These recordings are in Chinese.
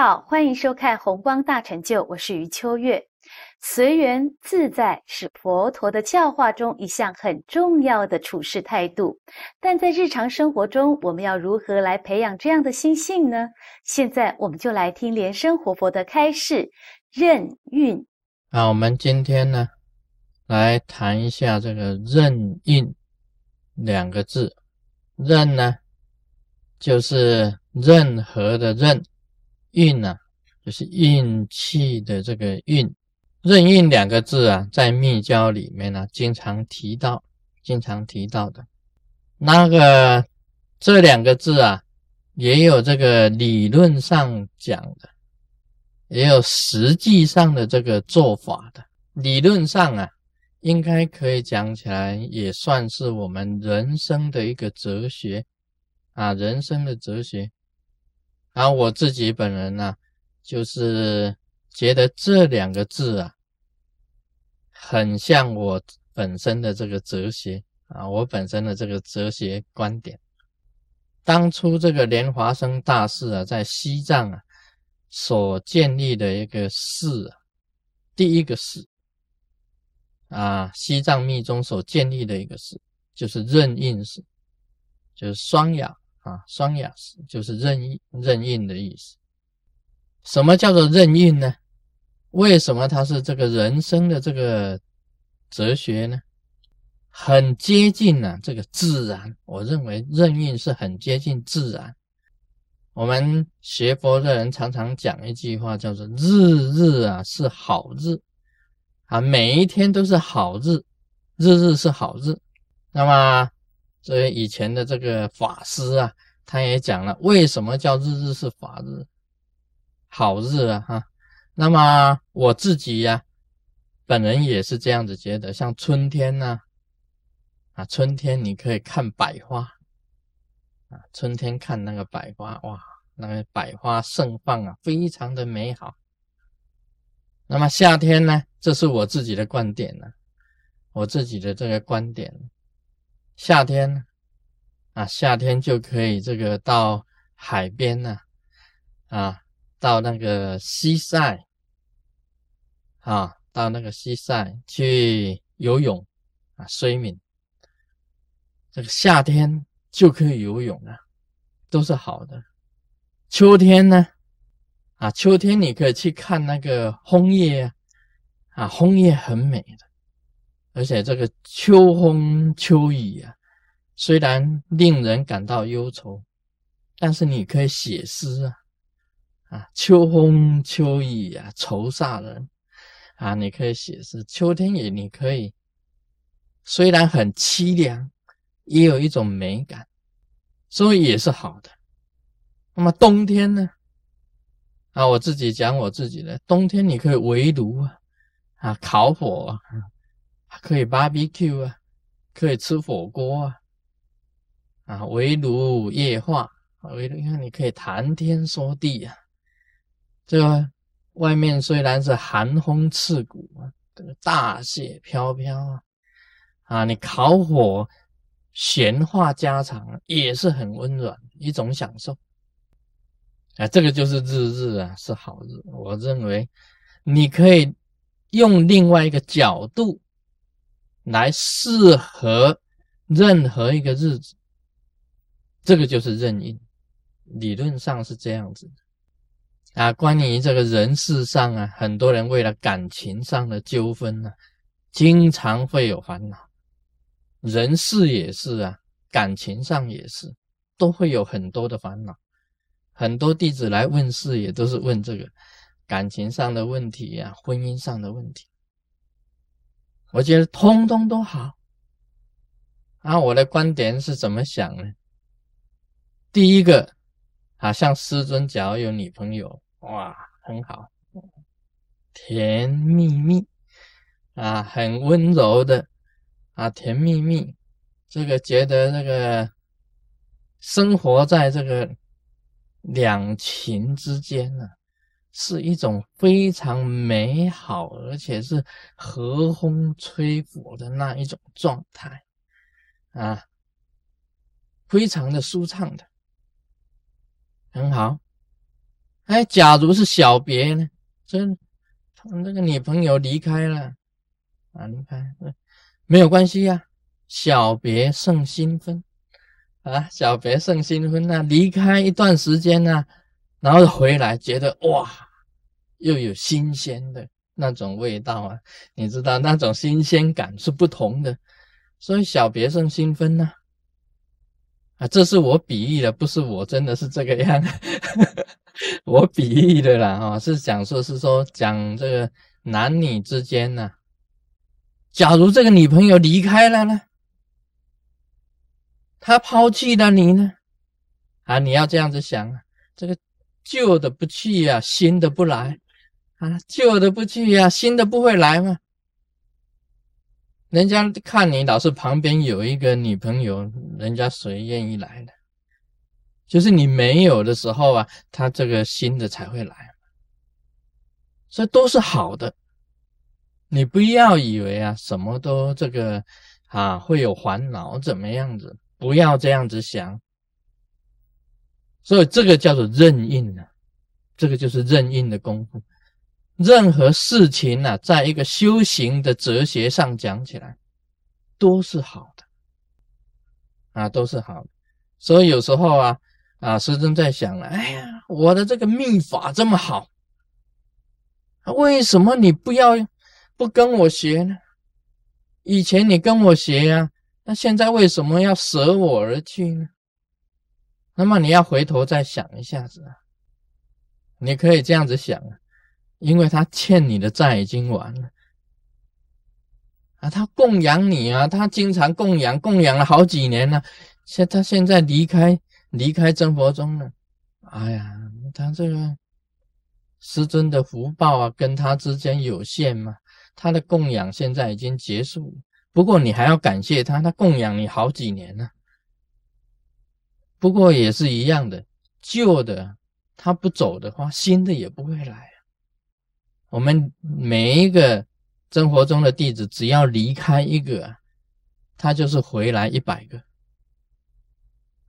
好，欢迎收看《红光大成就》，我是余秋月。随缘自在是佛陀的教化中一项很重要的处事态度，但在日常生活中，我们要如何来培养这样的心性呢？现在我们就来听莲生活佛的开示：任运。好，我们今天呢，来谈一下这个“任运”两个字。任呢，就是任何的任。运呢，就是运气的这个运，任运两个字啊，在密教里面呢，经常提到，经常提到的。那个这两个字啊，也有这个理论上讲的，也有实际上的这个做法的。理论上啊，应该可以讲起来，也算是我们人生的一个哲学啊，人生的哲学。然后我自己本人呢，就是觉得这两个字啊，很像我本身的这个哲学啊，我本身的这个哲学观点。当初这个莲华生大士啊，在西藏啊所建立的一个寺啊，第一个寺啊，西藏密宗所建立的一个寺，就是任印寺，就是双雅。啊，双雅思就是任意任运的意思。什么叫做任运呢？为什么它是这个人生的这个哲学呢？很接近呢这个自然。我认为任运是很接近自然。我们学佛的人常常讲一句话，叫做“日日啊是好日啊，每一天都是好日，日日是好日”。那么。所以以前的这个法师啊，他也讲了，为什么叫日日是法日、好日啊？哈，那么我自己呀，本人也是这样子觉得。像春天呢，啊，春天你可以看百花，啊，春天看那个百花，哇，那个百花盛放啊，非常的美好。那么夏天呢，这是我自己的观点呢，我自己的这个观点。夏天啊，夏天就可以这个到海边呢，啊，到那个西塞啊，到那个西塞去游泳啊，睡眠。这个夏天就可以游泳了，都是好的。秋天呢，啊，秋天你可以去看那个枫叶啊，啊，枫叶很美的。而且这个秋风秋雨啊，虽然令人感到忧愁，但是你可以写诗啊，啊，秋风秋雨啊，愁煞人啊，你可以写诗。秋天也你可以，虽然很凄凉，也有一种美感，所以也是好的。那么冬天呢？啊，我自己讲我自己的，冬天你可以围炉啊，啊，烤火啊。可以 barbecue 啊，可以吃火锅啊，啊，围炉夜话，围炉你看你可以谈天说地啊。这个外面虽然是寒风刺骨啊，这个大雪飘飘啊，啊，你烤火闲话家常也是很温暖一种享受。啊，这个就是日日啊是好日，我认为你可以用另外一个角度。来适合任何一个日子，这个就是任运，理论上是这样子的啊。关于这个人事上啊，很多人为了感情上的纠纷呢，经常会有烦恼。人事也是啊，感情上也是，都会有很多的烦恼。很多弟子来问事，也都是问这个感情上的问题呀，婚姻上的问题。我觉得通通都好，啊，我的观点是怎么想呢？第一个，啊，像师尊只要有女朋友，哇，很好，甜蜜蜜，啊，很温柔的，啊，甜蜜蜜，这个觉得这个生活在这个两情之间呢。是一种非常美好，而且是和风吹拂的那一种状态啊，非常的舒畅的，很好哎，假如是小别呢？这他那个女朋友离开了啊，离开没有关系呀，小别胜新婚啊，小别胜新婚呐，离开一段时间呢，然后回来觉得哇，又有新鲜的那种味道啊，你知道那种新鲜感是不同的，所以小别胜新婚呐。啊，这是我比喻的，不是我真的是这个样，我比喻的啦，哈，是讲说是说讲这个男女之间呢，假如这个女朋友离开了呢，他抛弃了你呢，啊，你要这样子想啊，这个旧的不去呀，新的不来，啊，旧的不去呀，新的不会来吗？人家看你老是旁边有一个女朋友，人家谁愿意来呢？就是你没有的时候啊，他这个新的才会来，所以都是好的。你不要以为啊，什么都这个啊会有烦恼怎么样子？不要这样子想。所以这个叫做任印呢，这个就是任印的功夫。任何事情呢，在一个修行的哲学上讲起来，都是好的，啊，都是好的。所以有时候啊，啊，师尊在想了，哎呀，我的这个秘法这么好，为什么你不要不跟我学呢？以前你跟我学呀，那现在为什么要舍我而去呢？那么你要回头再想一下子啊，你可以这样子想啊。因为他欠你的债已经完了啊，他供养你啊，他经常供养，供养了好几年了。现他现在离开离开真佛宗了，哎呀，他这个师尊的福报啊，跟他之间有限嘛。他的供养现在已经结束，不过你还要感谢他，他供养你好几年了。不过也是一样的，旧的他不走的话，新的也不会来。我们每一个生活中的弟子，只要离开一个，他就是回来一百个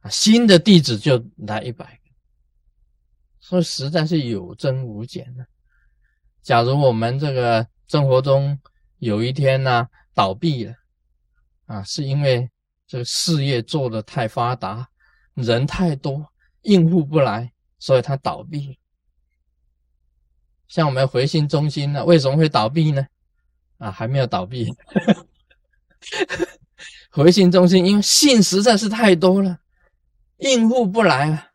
啊，新的弟子就来一百个，所以实在是有增无减的。假如我们这个生活中有一天呢倒闭了啊，是因为这个事业做的太发达，人太多应付不来，所以他倒闭。像我们回信中心呢，为什么会倒闭呢？啊，还没有倒闭。回信中心因为信实在是太多了，应付不来啊，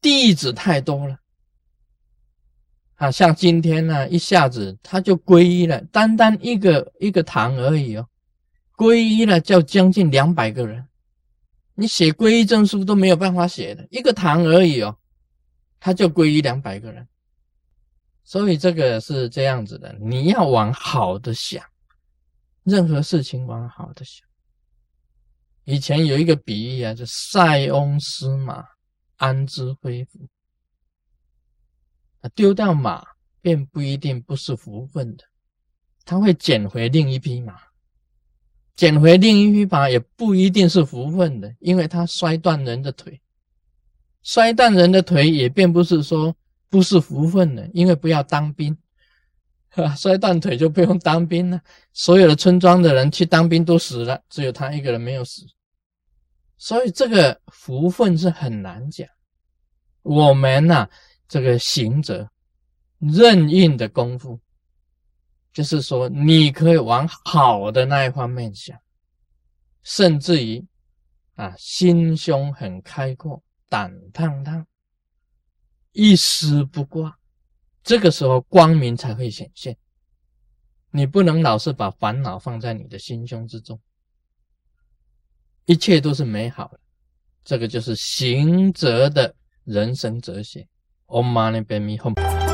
地址太多了。啊，像今天呢，一下子他就皈依了，单单一个一个堂而已哦，皈依了就将近两百个人，你写皈依证书都没有办法写的，一个堂而已哦，他就皈依两百个人。所以这个是这样子的，你要往好的想，任何事情往好的想。以前有一个比喻啊，就塞翁失马，安知非福？啊，丢掉马便不一定不是福分的，他会捡回另一匹马，捡回另一匹马也不一定是福分的，因为他摔断人的腿，摔断人的腿也并不是说。不是福分的，因为不要当兵，摔断腿就不用当兵了。所有的村庄的人去当兵都死了，只有他一个人没有死。所以这个福分是很难讲。我们呢，这个行者任运的功夫，就是说你可以往好的那一方面想，甚至于啊，心胸很开阔，胆烫烫。一丝不挂，这个时候光明才会显现。你不能老是把烦恼放在你的心胸之中，一切都是美好的。这个就是行者的人生哲学。Om Mani Padme Hum。